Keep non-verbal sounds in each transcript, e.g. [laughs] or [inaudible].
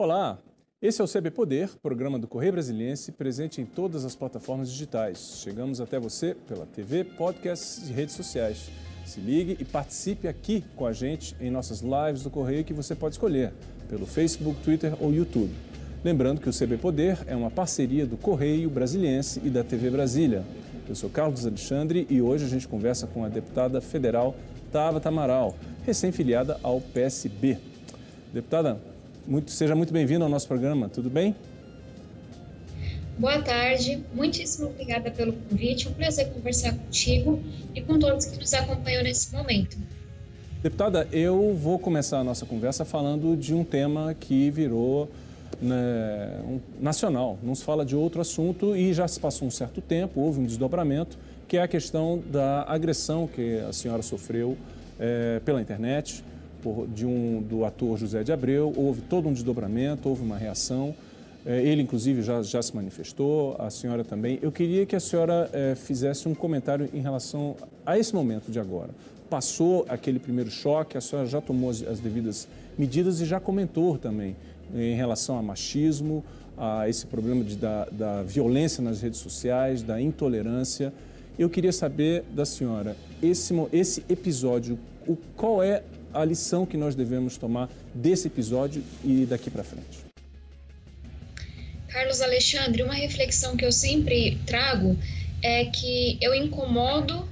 Olá, esse é o CB Poder, programa do Correio Brasiliense, presente em todas as plataformas digitais. Chegamos até você pela TV, podcasts e redes sociais. Se ligue e participe aqui com a gente em nossas lives do Correio que você pode escolher pelo Facebook, Twitter ou YouTube. Lembrando que o CB Poder é uma parceria do Correio Brasiliense e da TV Brasília. Eu sou Carlos Alexandre e hoje a gente conversa com a deputada federal Tabata Amaral, recém-filiada ao PSB. Deputada, muito, seja muito bem-vindo ao nosso programa, tudo bem? Boa tarde, muitíssimo obrigada pelo convite, um prazer conversar contigo e com todos que nos acompanham nesse momento. Deputada, eu vou começar a nossa conversa falando de um tema que virou né, um, nacional, não se fala de outro assunto e já se passou um certo tempo, houve um desdobramento, que é a questão da agressão que a senhora sofreu é, pela internet, por, de um, do ator José de Abreu, houve todo um desdobramento, houve uma reação. É, ele, inclusive, já, já se manifestou, a senhora também. Eu queria que a senhora é, fizesse um comentário em relação a esse momento de agora. Passou aquele primeiro choque, a senhora já tomou as, as devidas medidas e já comentou também em relação a machismo, a esse problema de, da, da violência nas redes sociais, da intolerância. Eu queria saber da senhora, esse, esse episódio, o, qual é a lição que nós devemos tomar desse episódio e daqui para frente? Carlos Alexandre, uma reflexão que eu sempre trago é que eu incomodo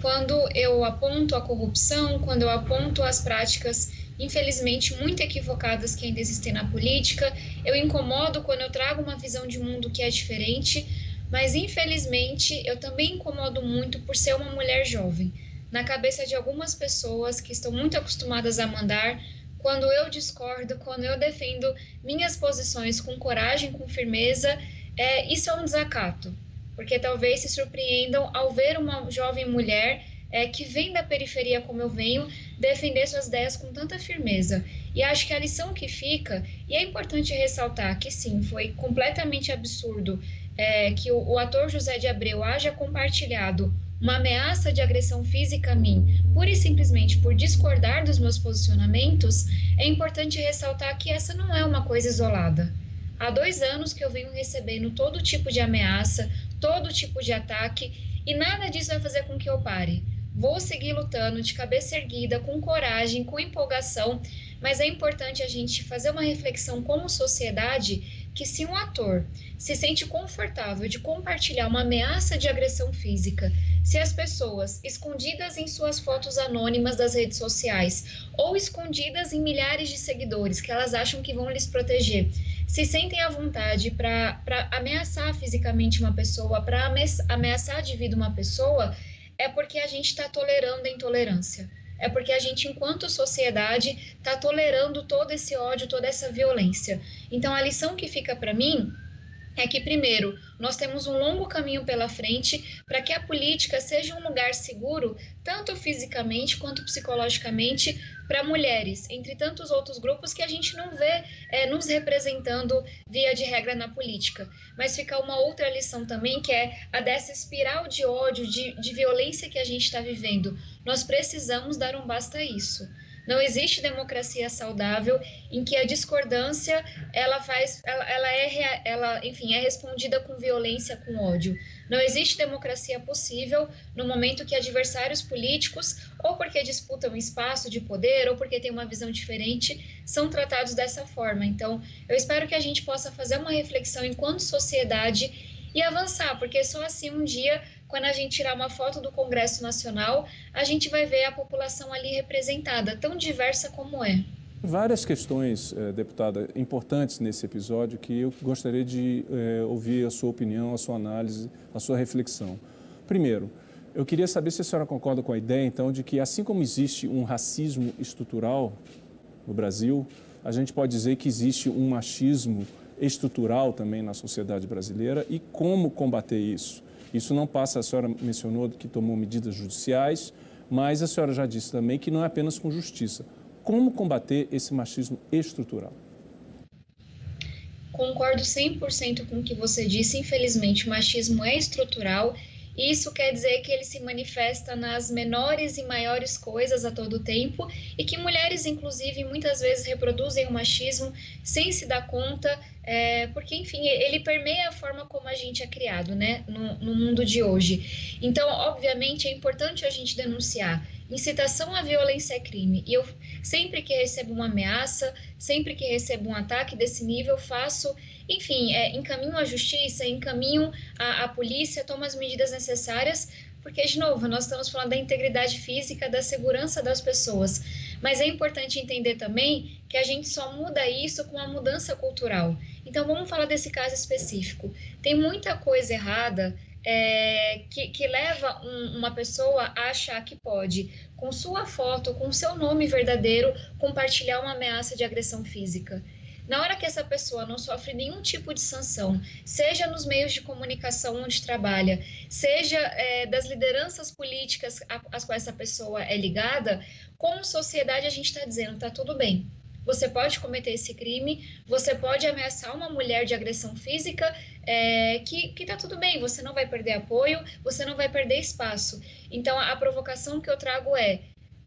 quando eu aponto a corrupção, quando eu aponto as práticas, infelizmente, muito equivocadas que ainda existem na política. Eu incomodo quando eu trago uma visão de mundo que é diferente, mas infelizmente eu também incomodo muito por ser uma mulher jovem na cabeça de algumas pessoas que estão muito acostumadas a mandar, quando eu discordo, quando eu defendo minhas posições com coragem, com firmeza, é, isso é um desacato, porque talvez se surpreendam ao ver uma jovem mulher é, que vem da periferia como eu venho, defender suas ideias com tanta firmeza. E acho que a lição que fica, e é importante ressaltar que sim, foi completamente absurdo é, que o, o ator José de Abreu haja compartilhado uma ameaça de agressão física a mim, pura e simplesmente por discordar dos meus posicionamentos, é importante ressaltar que essa não é uma coisa isolada. Há dois anos que eu venho recebendo todo tipo de ameaça, todo tipo de ataque, e nada disso vai fazer com que eu pare. Vou seguir lutando de cabeça erguida, com coragem, com empolgação, mas é importante a gente fazer uma reflexão como sociedade que se um ator se sente confortável de compartilhar uma ameaça de agressão física, se as pessoas, escondidas em suas fotos anônimas das redes sociais ou escondidas em milhares de seguidores que elas acham que vão lhes proteger, se sentem à vontade para ameaçar fisicamente uma pessoa, para ameaçar de vida uma pessoa, é porque a gente está tolerando a intolerância. É porque a gente, enquanto sociedade, está tolerando todo esse ódio, toda essa violência. Então, a lição que fica para mim é que, primeiro, nós temos um longo caminho pela frente para que a política seja um lugar seguro, tanto fisicamente quanto psicologicamente, para mulheres, entre tantos outros grupos que a gente não vê é, nos representando via de regra na política. Mas fica uma outra lição também, que é a dessa espiral de ódio, de, de violência que a gente está vivendo. Nós precisamos dar um basta a isso. Não existe democracia saudável em que a discordância ela faz, ela, ela é, ela, enfim, é respondida com violência, com ódio. Não existe democracia possível no momento que adversários políticos, ou porque disputam espaço de poder, ou porque têm uma visão diferente, são tratados dessa forma. Então, eu espero que a gente possa fazer uma reflexão enquanto sociedade e avançar, porque só assim um dia quando a gente tirar uma foto do Congresso Nacional, a gente vai ver a população ali representada, tão diversa como é. Várias questões, eh, deputada, importantes nesse episódio que eu gostaria de eh, ouvir a sua opinião, a sua análise, a sua reflexão. Primeiro, eu queria saber se a senhora concorda com a ideia, então, de que assim como existe um racismo estrutural no Brasil, a gente pode dizer que existe um machismo estrutural também na sociedade brasileira e como combater isso? Isso não passa, a senhora mencionou que tomou medidas judiciais, mas a senhora já disse também que não é apenas com justiça. Como combater esse machismo estrutural? Concordo 100% com o que você disse. Infelizmente, o machismo é estrutural Isso quer dizer que ele se manifesta nas menores e maiores coisas a todo tempo e que mulheres, inclusive, muitas vezes reproduzem o machismo sem se dar conta, é, porque, enfim, ele permeia a forma como a gente é criado, né, no, no mundo de hoje. Então, obviamente, é importante a gente denunciar. Incitação à violência é crime. E eu, sempre que recebo uma ameaça, sempre que recebo um ataque desse nível, faço enfim, é, encaminham a justiça, encaminham a, a polícia, tomam as medidas necessárias, porque, de novo, nós estamos falando da integridade física, da segurança das pessoas. Mas é importante entender também que a gente só muda isso com a mudança cultural. Então, vamos falar desse caso específico. Tem muita coisa errada é, que, que, leva um, uma pessoa a achar que pode, com sua foto, com seu nome verdadeiro, compartilhar uma ameaça de agressão física. Na hora que essa pessoa não sofre nenhum tipo de sanção, seja nos meios de comunicação onde trabalha, seja é, das lideranças políticas às quais essa pessoa é ligada, como sociedade a gente está dizendo, tá tudo bem. Você pode cometer esse crime, você pode ameaçar uma mulher de agressão física, é, que, que tá tudo bem, você não vai perder apoio, você não vai perder espaço. Então, a provocação que eu trago é: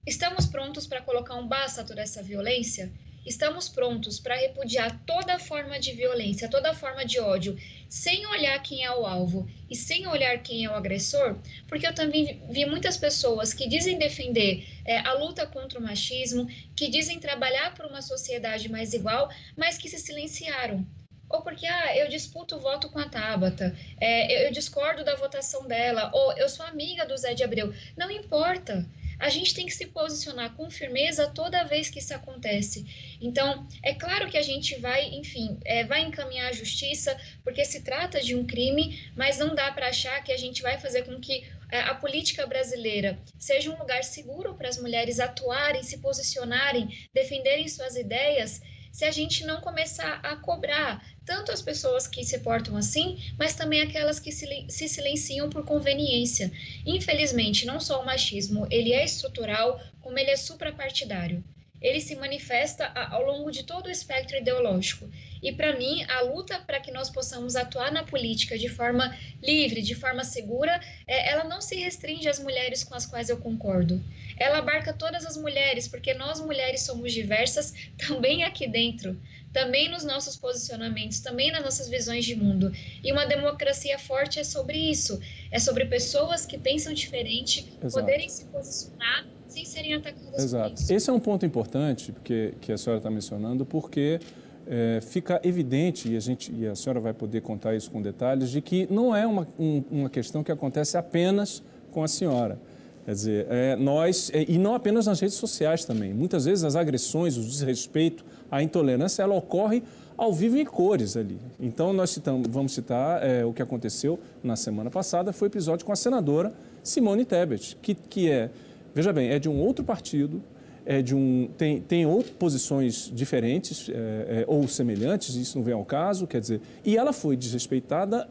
estamos prontos para colocar um basta a toda essa violência? Estamos prontos para repudiar toda forma de violência, toda forma de ódio, sem olhar quem é o alvo e sem olhar quem é o agressor, porque eu também vi muitas pessoas que dizem defender é, a luta contra o machismo, que dizem trabalhar por uma sociedade mais igual, mas que se silenciaram. Ou porque ah, eu disputo o voto com a Tabata, é, eu discordo da votação dela, ou eu sou amiga do Zé de Abreu. Não importa a gente tem que se posicionar com firmeza toda vez que isso acontece. Então, é claro que a gente vai, enfim, é, vai encaminhar a justiça, porque se trata de um crime, mas não dá para achar que a gente vai fazer com que é, a política brasileira seja um lugar seguro para as mulheres atuarem, se posicionarem, defenderem suas ideias se a gente não começar a cobrar tanto as pessoas que se portam assim, mas também aquelas que se, silenciam por conveniência. Infelizmente, não só o machismo, ele é estrutural, como ele é suprapartidário ele se manifesta ao longo de todo o espectro ideológico. E para mim, a luta para que nós possamos atuar na política de forma livre, de forma segura, é, ela não se restringe às mulheres com as quais eu concordo. Ela abarca todas as mulheres, porque nós mulheres somos diversas [laughs] também aqui dentro, também nos nossos posicionamentos, também nas nossas visões de mundo. E uma democracia forte é sobre isso, é sobre pessoas que pensam diferente, Exato. poderem se posicionar sem serem atacadas Exato. Esse é um ponto importante que, que a senhora está mencionando, porque é, fica evidente, e a, gente, e a senhora vai poder contar isso com detalhes, de que não é uma, um, uma questão que acontece apenas com a senhora. Quer dizer, é, nós, é, e não apenas nas redes sociais também, muitas vezes as agressões, o desrespeito, a intolerância, ela ocorre ao vivo em cores ali. Então, nós citamos, vamos citar é, o que aconteceu na semana passada, foi o episódio com a senadora Simone Tebet, que, que é Veja bem, é de um outro partido, é de um, tem, tem outras posições diferentes é, é, ou semelhantes, isso não vem ao caso, quer dizer, e ela foi desrespeitada,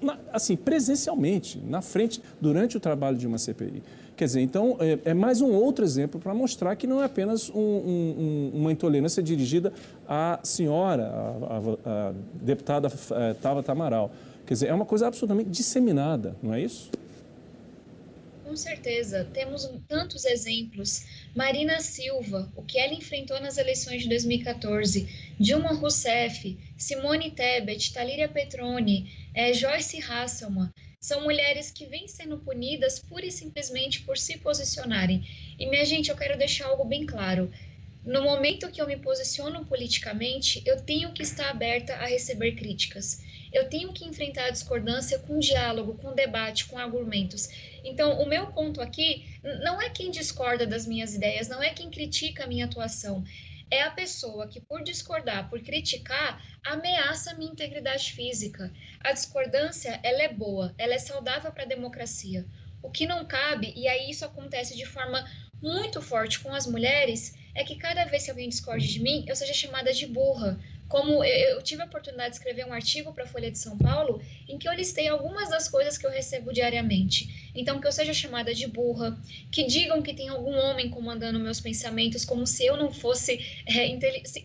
na, assim, presencialmente, na frente, durante o trabalho de uma CPI. Quer dizer, então, é, é mais um outro exemplo para mostrar que não é apenas um, um, uma intolerância dirigida à senhora, à, à deputada é, Tabata Amaral. Quer dizer, é uma coisa absolutamente disseminada, não é isso? Com certeza, temos tantos exemplos. Marina Silva, o que ela enfrentou nas eleições de 2014, Dilma Rousseff, Simone Tebet, Talíria Petroni, é, Joyce Hasselman, são mulheres que vêm sendo punidas pura e simplesmente por se posicionarem. E, minha gente, eu quero deixar algo bem claro. No momento que eu me posiciono politicamente, eu tenho que estar aberta a receber críticas. Eu tenho que enfrentar a discordância com diálogo, com debate, com argumentos. Então, o meu ponto aqui não é quem discorda das minhas ideias, não é quem critica a minha atuação. É a pessoa que, por discordar, por criticar, ameaça a minha integridade física. A discordância, ela é boa, ela é saudável para a democracia. O que não cabe, e aí isso acontece de forma muito forte com as mulheres, é que cada vez que alguém discorde de mim, eu seja chamada de burra, como eu tive a oportunidade de escrever um artigo para a Folha de São Paulo em que eu listei algumas das coisas que eu recebo diariamente. Então, que eu seja chamada de burra, que digam que tem algum homem comandando meus pensamentos, como se eu não fosse é,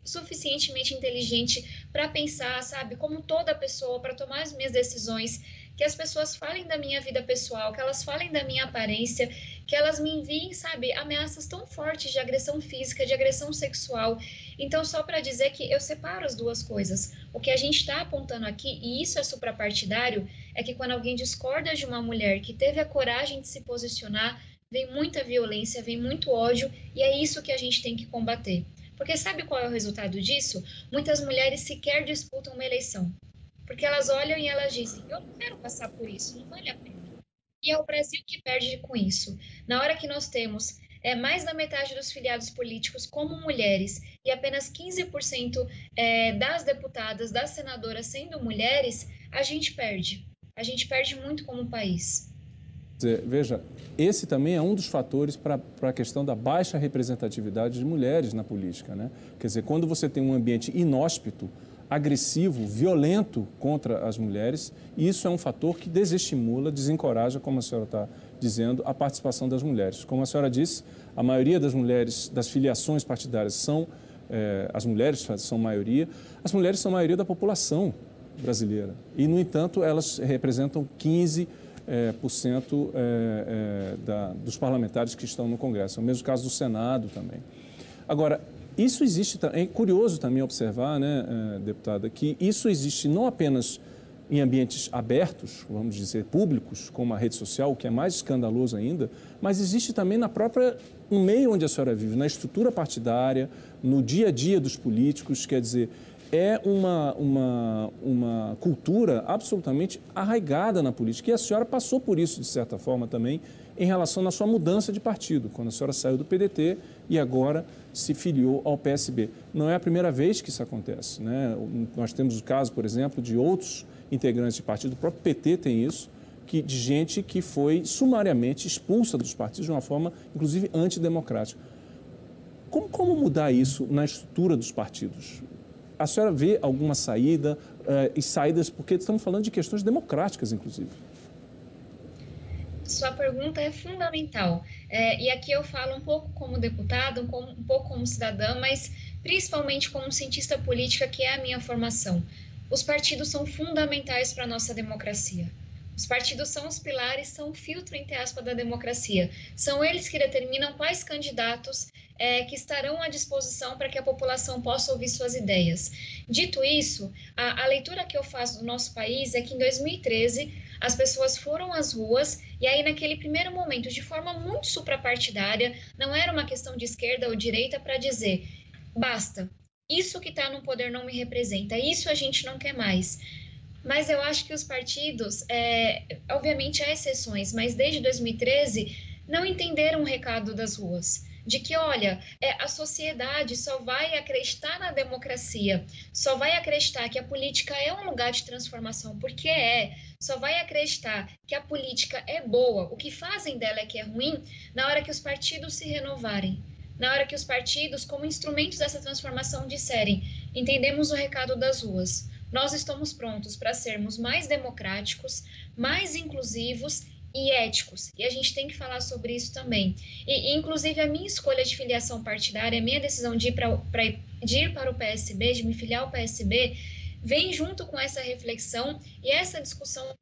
suficientemente inteligente para pensar, sabe, como toda pessoa, para tomar as minhas decisões que as pessoas falem da minha vida pessoal, que elas falem da minha aparência, que elas me enviem, sabe, ameaças tão fortes de agressão física, de agressão sexual. Então, só para dizer que eu separo as duas coisas. O que a gente está apontando aqui, e isso é suprapartidário, é que quando alguém discorda de uma mulher que teve a coragem de se posicionar, vem muita violência, vem muito ódio, e é isso que a gente tem que combater. Porque sabe qual é o resultado disso? Muitas mulheres sequer disputam uma eleição. Porque elas olham e elas dizem: eu não quero passar por isso, não vale a pena. E é o Brasil que perde com isso. Na hora que nós temos é, mais da metade dos filiados políticos como mulheres e apenas 15% é, das deputadas, das senadoras sendo mulheres, a gente perde. A gente perde muito como país. Veja, esse também é um dos fatores para a questão da baixa representatividade de mulheres na política. Né? Quer dizer, quando você tem um ambiente inóspito, agressivo, violento contra as mulheres, isso é um fator que desestimula, desencoraja, como a senhora está dizendo, a participação das mulheres. Como a senhora disse, a maioria das mulheres, das filiações partidárias são, é, as mulheres são maioria, as mulheres são maioria da população brasileira. E, no entanto, elas representam 15% é, por cento, é, da, dos parlamentares que estão no Congresso. É o mesmo caso do Senado também. Agora, isso existe, é curioso também observar, né, eh, deputada, que isso existe não apenas em ambientes abertos, vamos dizer, públicos, como a rede social, o que é mais escandaloso ainda, mas existe também na própria, no meio onde a senhora vive, na estrutura partidária, no dia a dia dos políticos, quer dizer, é uma, uma, uma cultura absolutamente arraigada na política. E a senhora passou por isso, de certa forma, também, em relação à sua mudança de partido, quando a senhora saiu do PDT e agora se filiou ao PSB. Não é a primeira vez que isso acontece. Né? Nós temos o caso, por exemplo, de outros integrantes de partido, o próprio PT tem isso, que, de gente que foi sumariamente expulsa dos partidos de uma forma, inclusive, antidemocrática. Como, como mudar isso na estrutura dos partidos? A senhora vê alguma saída uh, e saídas, porque estamos falando de questões democráticas, inclusive sua pergunta é fundamental. É, e aqui eu falo um pouco como deputado, um, um pouco como cidadã, mas principalmente como cientista política, que é a minha formação. Os partidos são fundamentais para a nossa democracia. Os partidos são os pilares, são o filtro, entre aspas, da democracia. São eles que determinam quais candidatos é, que estarão à disposição para que a população possa ouvir suas ideias. Dito isso, a, a leitura que eu faço do nosso país é que em 2013 as pessoas foram às ruas e aí naquele primeiro momento, de forma muito suprapartidária, não era uma questão de esquerda ou direita para dizer basta, isso que está no poder não me representa, isso a gente não quer mais. Mas eu acho que os partidos, é, obviamente há exceções, mas desde 2013 não entenderam o recado das ruas de que, olha, é, a sociedade só vai acreditar na democracia, só vai acreditar que a política é um lugar de transformação, porque é, só vai acreditar que a política é boa, o que fazem dela é que é ruim, na hora que os partidos se renovarem. Na hora que os partidos, como instrumentos dessa transformação, disserem: entendemos o recado das ruas, nós estamos prontos para sermos mais democráticos, mais inclusivos e éticos. E a gente tem que falar sobre isso também. E, inclusive, a minha escolha de filiação partidária, a minha decisão de ir, pra, pra, de ir para o PSB, de me filiar ao PSB, vem junto com essa reflexão e essa discussão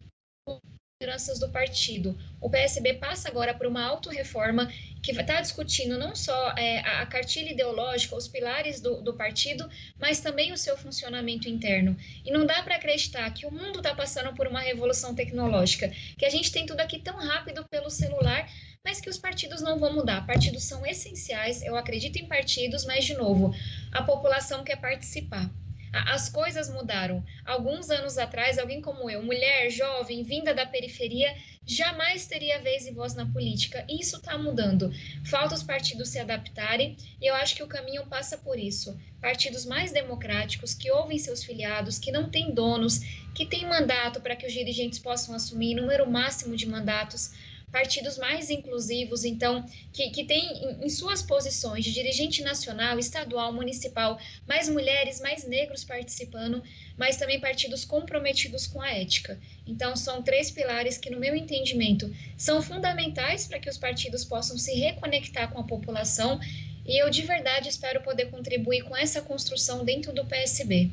lideranças do partido. O PSB passa agora por uma autorreforma que está discutindo não só é, a cartilha ideológica, os pilares do, do, partido, mas também o seu funcionamento interno. E não dá para acreditar que o mundo está passando por uma revolução tecnológica, que a gente tem tudo aqui tão rápido pelo celular, mas que os partidos não vão mudar. Partidos são essenciais, eu acredito em partidos, mas, de novo, a população quer participar. As coisas mudaram. Alguns anos atrás, alguém como eu, mulher, jovem, vinda da periferia, jamais teria vez e voz na política. Isso está mudando. Falta os partidos se adaptarem e eu acho que o caminho passa por isso. Partidos mais democráticos, que ouvem seus filiados, que não têm donos, que têm mandato para que os dirigentes possam assumir número máximo de mandatos partidos mais inclusivos, então, que, que tem em, suas posições de dirigente nacional, estadual, municipal, mais mulheres, mais negros participando, mas também partidos comprometidos com a ética. Então, são três pilares que, no meu entendimento, são fundamentais para que os partidos possam se reconectar com a população e eu de verdade espero poder contribuir com essa construção dentro do PSB.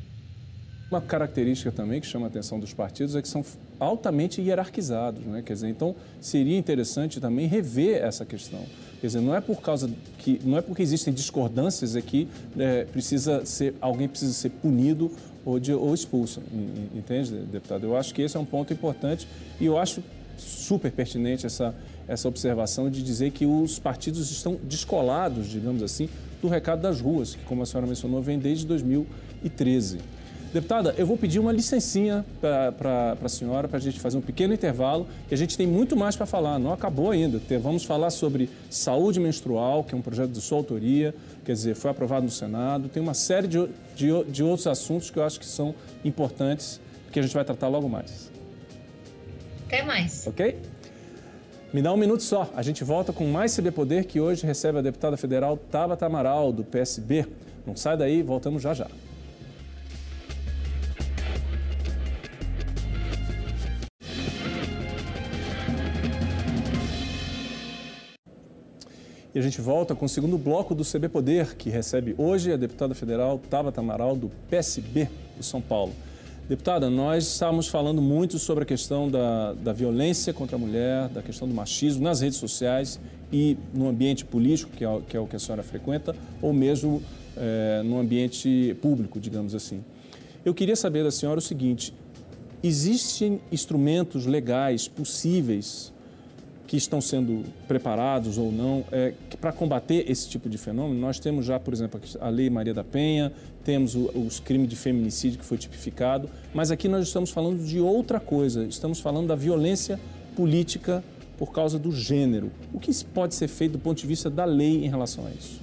Uma característica também que chama a atenção dos partidos é que são altamente hierarquizados, né? Quer dizer, então seria interessante também rever essa questão. Quer dizer, não é por causa que não é porque existem discordâncias aqui é, precisa ser alguém precisa ser punido ou, de, ou expulso, entende, deputado? Eu acho que esse é um ponto importante e eu acho super pertinente essa essa observação de dizer que os partidos estão descolados, digamos assim, do recado das ruas, que, como a senhora mencionou, vem desde 2013. Deputada, eu vou pedir uma licencinha para a senhora, para a gente fazer um pequeno intervalo, e a gente tem muito mais para falar, não acabou ainda. Vamos falar sobre saúde menstrual, que é um projeto de sua autoria, quer dizer, foi aprovado no Senado. Tem uma série de, de, de outros assuntos que eu acho que são importantes, que a gente vai tratar logo mais. Até mais. Ok? Me dá um minuto só. A gente volta com mais CB Poder, que hoje recebe a deputada federal Tabata Amaral, do PSB. Não sai daí, voltamos já já. E a gente volta com o segundo bloco do CB Poder, que recebe hoje a deputada federal Tabata Amaral, do PSB do São Paulo. Deputada, nós estávamos falando muito sobre a questão da, da violência contra a mulher, da questão do machismo nas redes sociais e no ambiente político, que é, que é o que a senhora frequenta, ou mesmo é, no ambiente público, digamos assim. Eu queria saber da senhora o seguinte: existem instrumentos legais possíveis que estão sendo preparados ou não é, para combater esse tipo de fenômeno. Nós temos já, por exemplo, a Lei Maria da Penha, temos o, os crimes de feminicídio que foi tipificado, mas aqui nós estamos falando de outra coisa, estamos falando da violência política por causa do gênero. O que pode ser feito do ponto de vista da lei em relação a isso?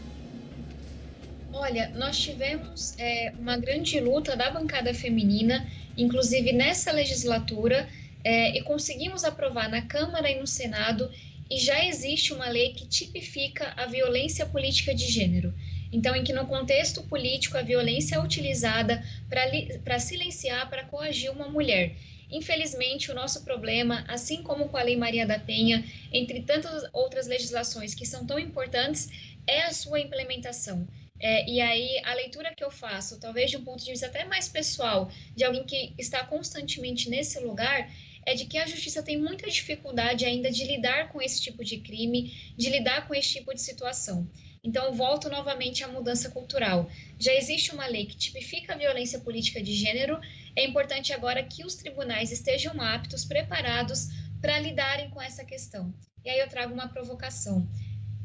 Olha, nós tivemos é, uma grande luta da bancada feminina, inclusive nessa legislatura, é, e conseguimos aprovar na Câmara e no Senado, e já existe uma lei que tipifica a violência política de gênero. Então, em que no contexto político a violência é utilizada para silenciar, para coagir uma mulher. Infelizmente, o nosso problema, assim como com a Lei Maria da Penha, entre tantas outras legislações que são tão importantes, é a sua implementação. É, e aí, a leitura que eu faço, talvez de um ponto de vista até mais pessoal, de alguém que está constantemente nesse lugar, é de que a justiça tem muita dificuldade ainda de lidar com esse tipo de crime, de lidar com esse tipo de situação. Então, volto novamente à mudança cultural. Já existe uma lei que tipifica a violência política de gênero, é importante agora que os tribunais estejam aptos, preparados para lidarem com essa questão. E aí eu trago uma provocação.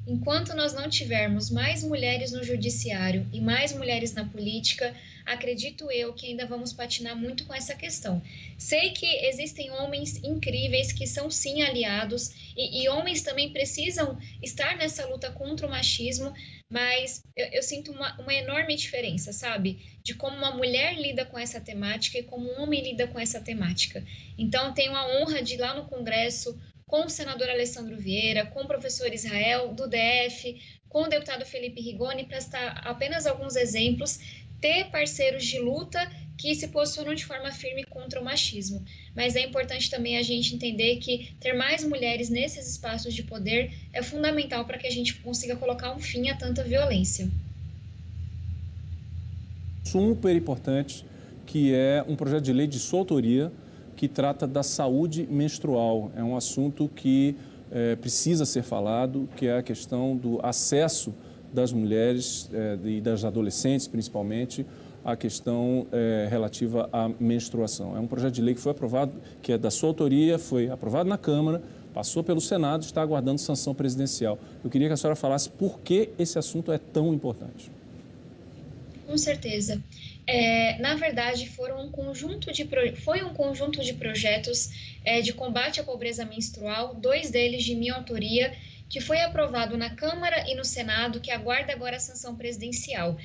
Enquanto nós não tivermos mais mulheres no judiciário e mais mulheres na política, acredito eu que ainda vamos patinar muito com essa questão. Sei que existem homens incríveis que são sim aliados e, e homens também precisam estar nessa luta contra o machismo, mas eu, eu sinto uma, uma, enorme diferença, sabe? De como uma mulher lida com essa temática e como um homem lida com essa temática. Então, tenho a honra de ir lá no Congresso com o senador Alessandro Vieira, com o professor Israel do DF, com o deputado Felipe Rigoni, para estar apenas alguns exemplos ter parceiros de luta que se posicionam de forma firme contra o machismo. Mas é importante também a gente entender que ter mais mulheres nesses espaços de poder é fundamental para que a gente consiga colocar um fim a tanta violência. Super importante, que é um projeto de lei de sua autoria que trata da saúde menstrual. É um assunto que é, precisa ser falado, que é a questão do acesso das mulheres é, e das adolescentes, principalmente, a questão é, relativa à menstruação. É um projeto de lei que foi aprovado, que é da sua autoria, foi aprovado na Câmara, passou pelo Senado, está aguardando sanção presidencial. Eu queria que a senhora falasse por que esse assunto é tão importante. Com certeza. É, na verdade, foram um conjunto de foi um conjunto de projetos é, de combate à pobreza menstrual, dois deles de minha autoria, que foi aprovado na Câmara e no Senado, que aguarda agora a sanção presidencial.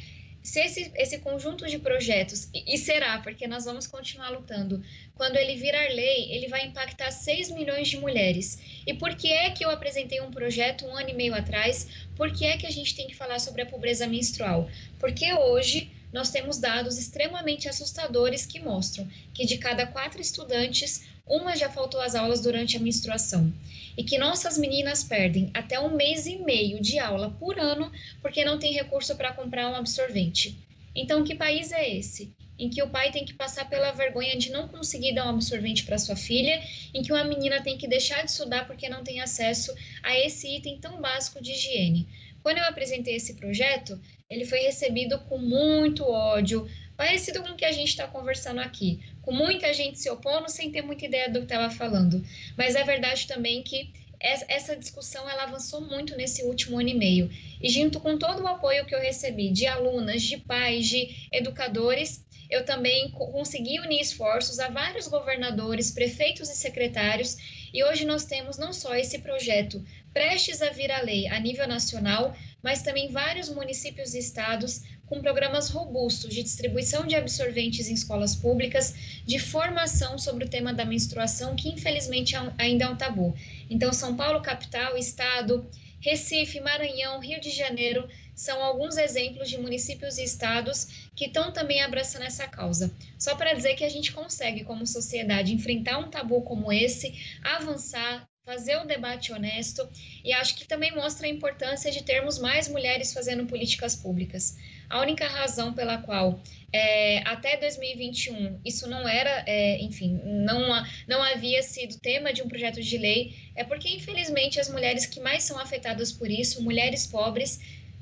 Se esse, esse conjunto de projetos, e, será, porque nós vamos continuar lutando, quando ele virar lei, ele vai impactar 6 milhões de mulheres. E por que é que eu apresentei um projeto um ano e meio atrás? Por que é que a gente tem que falar sobre a pobreza menstrual? Porque hoje nós temos dados extremamente assustadores que mostram que de cada quatro estudantes, uma já faltou às aulas durante a menstruação e que nossas meninas perdem até um mês e meio de aula por ano porque não tem recurso para comprar um absorvente. Então, que país é esse? em que o pai tem que passar pela vergonha de não conseguir dar um absorvente para sua filha, em que uma menina tem que deixar de estudar porque não tem acesso a esse item tão básico de higiene. Quando eu apresentei esse projeto, ele foi recebido com muito ódio, parecido com o que a gente está conversando aqui, com muita gente se opondo sem ter muita ideia do que estava falando. Mas é verdade também que essa discussão ela avançou muito nesse último ano e meio. E junto com todo o apoio que eu recebi de alunas, de pais, de educadores, eu também consegui unir esforços a vários governadores, prefeitos e secretários, e hoje nós temos não só esse projeto prestes a vir a lei a nível nacional, mas também vários municípios e estados com programas robustos de distribuição de absorventes em escolas públicas, de formação sobre o tema da menstruação, que infelizmente é ainda é um tabu. Então, São Paulo, capital, estado, Recife, Maranhão, Rio de Janeiro são alguns exemplos de municípios e estados que estão também abraçando essa causa. Só para dizer que a gente consegue, como sociedade, enfrentar um tabu como esse, avançar, fazer um debate honesto e acho que também mostra a importância de termos mais mulheres fazendo políticas públicas. A única razão pela qual é, até 2021 isso não era, é, enfim, não, não havia sido tema de um projeto de lei é porque, infelizmente, as mulheres que mais são afetadas por isso, mulheres pobres,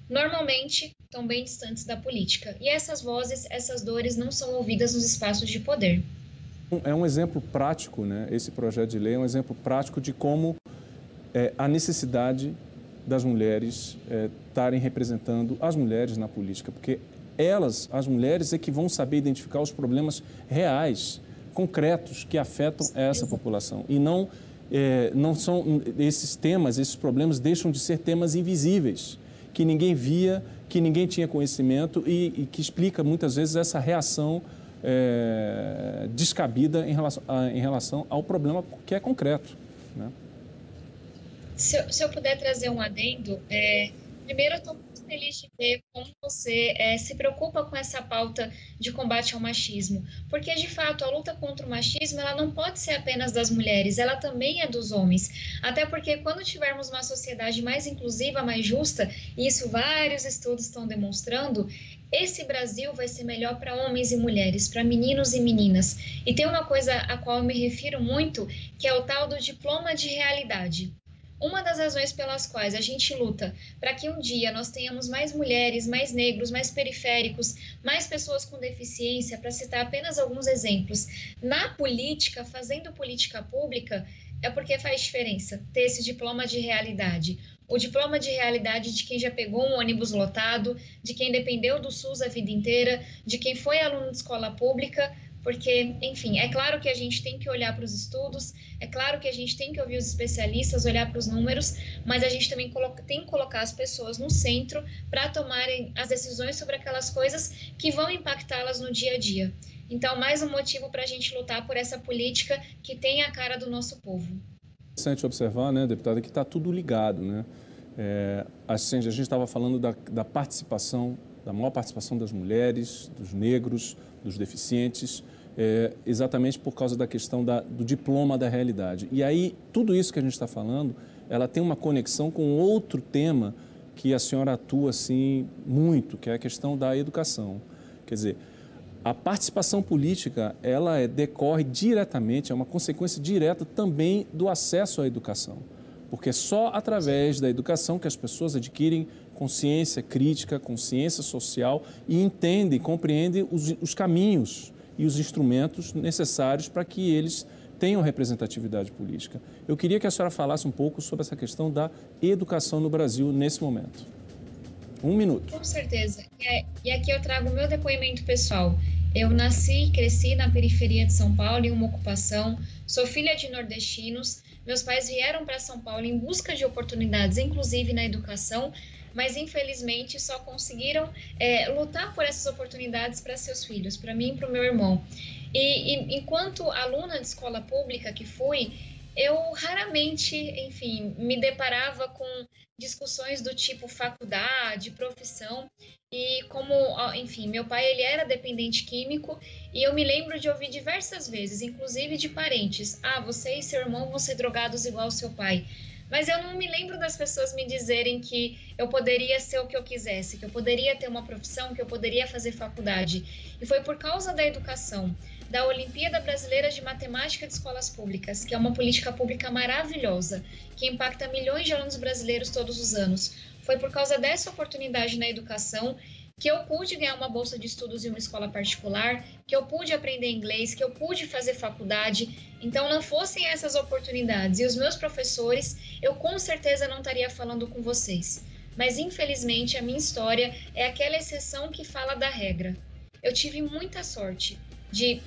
normalmente estão bem distantes da política. E essas vozes, essas dores não são ouvidas nos espaços de poder. É um exemplo prático, né? Esse projeto de lei é um exemplo prático de como é, a necessidade das mulheres é, estarem representando as mulheres na política, porque elas, as mulheres, é que vão saber identificar os problemas reais, concretos que afetam essa população e não é, não são esses temas, esses problemas deixam de ser temas invisíveis que ninguém via, que ninguém tinha conhecimento e, e que explica muitas vezes essa reação é, descabida em relação, a, em relação ao problema que é concreto. Né? Se, eu, se eu puder trazer um adendo, é, primeiro eu estou muito feliz de ver como você é, se preocupa com essa pauta de combate ao machismo, porque de fato a luta contra o machismo ela não pode ser apenas das mulheres, ela também é dos homens, até porque quando tivermos uma sociedade mais inclusiva, mais justa, e isso vários estudos estão demonstrando, esse Brasil vai ser melhor para homens e mulheres, para meninos e meninas. E tem uma coisa a qual eu me refiro muito, que é o tal do diploma de realidade. Uma das razões pelas quais a gente luta para que um dia nós tenhamos mais mulheres, mais negros, mais periféricos, mais pessoas com deficiência, para citar apenas alguns exemplos, na política, fazendo política pública, é porque faz diferença ter esse diploma de realidade o diploma de realidade de quem já pegou um ônibus lotado, de quem dependeu do SUS a vida inteira, de quem foi aluno de escola pública, porque, enfim, é claro que a gente tem que olhar para os estudos, é claro que a gente tem que ouvir os especialistas, olhar para os números, mas a gente também tem que colocar as pessoas no centro para tomarem as decisões sobre aquelas coisas que vão impactá-las no dia a dia. Então, mais um motivo para a gente lutar por essa política que tem a cara do nosso povo interessante observar, né, deputada, que está tudo ligado, né? É, assim, a gente estava falando da, da, participação, da maior participação das mulheres, dos negros, dos deficientes, é, exatamente por causa da questão da, do diploma da realidade. E aí, tudo isso que a gente está falando, ela tem uma conexão com outro tema que a senhora atua, assim, muito, que é a questão da educação. Quer dizer, a participação política, ela é, decorre diretamente, é uma consequência direta também do acesso à educação. Porque é só através da educação que as pessoas adquirem consciência crítica, consciência social e entendem, compreendem os, os caminhos e os instrumentos necessários para que eles tenham representatividade política. Eu queria que a senhora falasse um pouco sobre essa questão da educação no Brasil nesse momento. Um minuto. Com certeza. É, e aqui eu trago o meu depoimento pessoal. Eu nasci e cresci na periferia de São Paulo em uma ocupação. Sou filha de nordestinos. Meus pais vieram para São Paulo em busca de oportunidades, inclusive na educação, mas infelizmente só conseguiram é, lutar por essas oportunidades para seus filhos, para mim e para o meu irmão. E, e enquanto aluna de escola pública que fui, eu raramente, enfim, me deparava com discussões do tipo faculdade, profissão, e como, enfim, meu pai ele era dependente químico e eu me lembro de ouvir diversas vezes, inclusive de parentes, ah, você e seu irmão vão ser drogados igual ao seu pai. Mas eu não me lembro das pessoas me dizerem que eu poderia ser o que eu quisesse, que eu poderia ter uma profissão, que eu poderia fazer faculdade. E foi por causa da educação, da Olimpíada Brasileira de Matemática de Escolas Públicas, que é uma política pública maravilhosa, que impacta milhões de alunos brasileiros todos os anos. Foi por causa dessa oportunidade na educação que eu pude ganhar uma bolsa de estudos em uma escola particular, que eu pude aprender inglês, que eu pude fazer faculdade. Então, não fossem essas oportunidades e os meus professores, eu com certeza não estaria falando com vocês. Mas, infelizmente, a minha história é aquela exceção que fala da regra. Eu tive muita sorte de,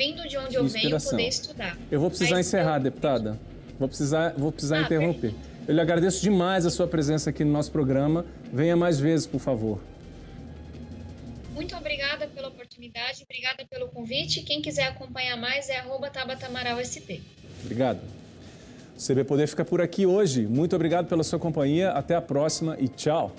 vindo de onde eu venho, poder estudar. Eu vou precisar Mas encerrar, eu... deputada. Vou precisar, vou precisar ah, interromper. Perfeito. Eu lhe agradeço demais a sua presença aqui no nosso programa. Venha mais vezes, por favor. Muito obrigada pela oportunidade, obrigada pelo convite. Quem quiser acompanhar mais é @tabatamaralsp. Obrigado. O CB Poder fica por aqui hoje. Muito obrigado pela sua companhia. Até a próxima e tchau.